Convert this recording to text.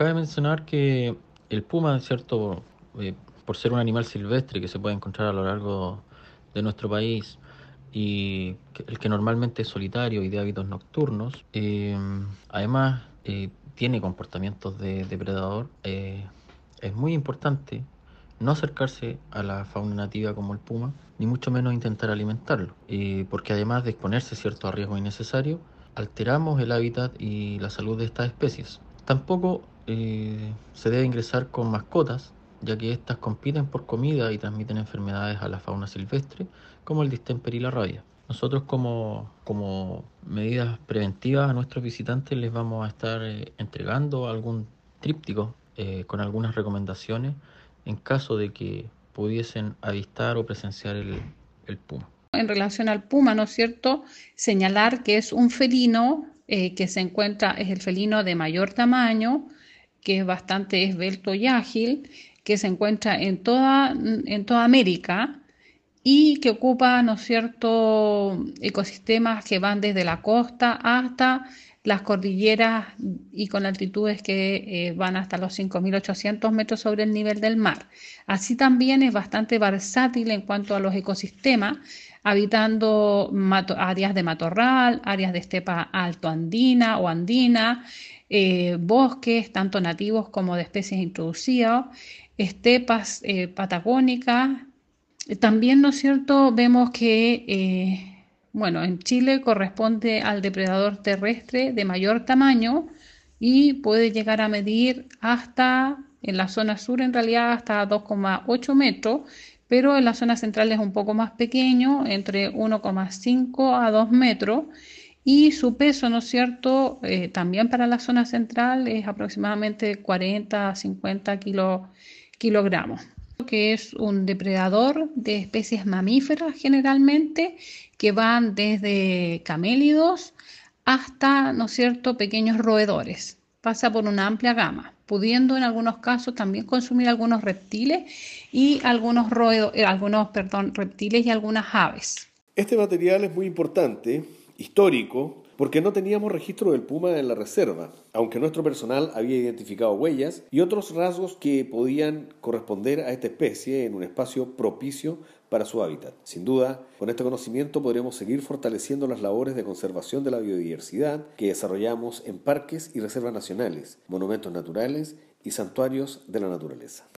Cabe mencionar que el puma, cierto, eh, por ser un animal silvestre que se puede encontrar a lo largo de nuestro país y el que normalmente es solitario y de hábitos nocturnos, eh, además eh, tiene comportamientos de depredador, es muy importante no acercarse a la fauna nativa como el puma, ni mucho menos intentar alimentarlo, porque además de exponerse cierto a riesgo innecesario, alteramos el hábitat y la salud de estas especies. Tampoco eh, se debe ingresar con mascotas, ya que éstas compiten por comida y transmiten enfermedades a la fauna silvestre, como el distemper y la rabia. Nosotros como, como medidas preventivas a nuestros visitantes les vamos a estar eh, entregando algún tríptico eh, con algunas recomendaciones en caso de que pudiesen avistar o presenciar el, puma. En relación al puma, ¿no es cierto? Señalar que es un felino que se encuentra, es el felino de mayor tamaño, que es bastante esbelto y ágil, que se encuentra en toda, en toda América y que ocupa, ¿no cierto?, ecosistemas que van desde la costa hasta las cordilleras y con altitudes que eh, van hasta los 5.800 metros sobre el nivel del mar. Así también es bastante versátil en cuanto a los ecosistemas, habitando áreas de matorral, áreas de estepa alto andina o andina, eh, bosques, tanto nativos como de especies introducidas, estepas eh, patagónicas. También, ¿no es cierto?, vemos que bueno, en Chile corresponde al depredador terrestre de mayor tamaño y puede llegar a medir hasta, en la zona sur en realidad, hasta 2,8 metros, pero en la zona central es un poco más pequeño, entre 1,5 a 2 metros. Y su peso, ¿no es cierto? Eh, también para la zona central es aproximadamente 40 a 50 kilogramos que es un depredador de especies mamíferas generalmente, que van desde camélidos hasta, ¿no es cierto?, pequeños roedores. Pasa por una amplia gama, pudiendo en algunos casos también consumir algunos reptiles y algunos, eh, algunos perdón, reptiles y algunas aves. Este material es muy importante, histórico, porque no teníamos registro del puma en la reserva, aunque nuestro personal había identificado huellas y otros rasgos que podían corresponder a esta especie en un espacio propicio para su hábitat. Sin duda, con este conocimiento podremos seguir fortaleciendo las labores de conservación de la biodiversidad que desarrollamos en parques y reservas nacionales, monumentos naturales y santuarios de la naturaleza.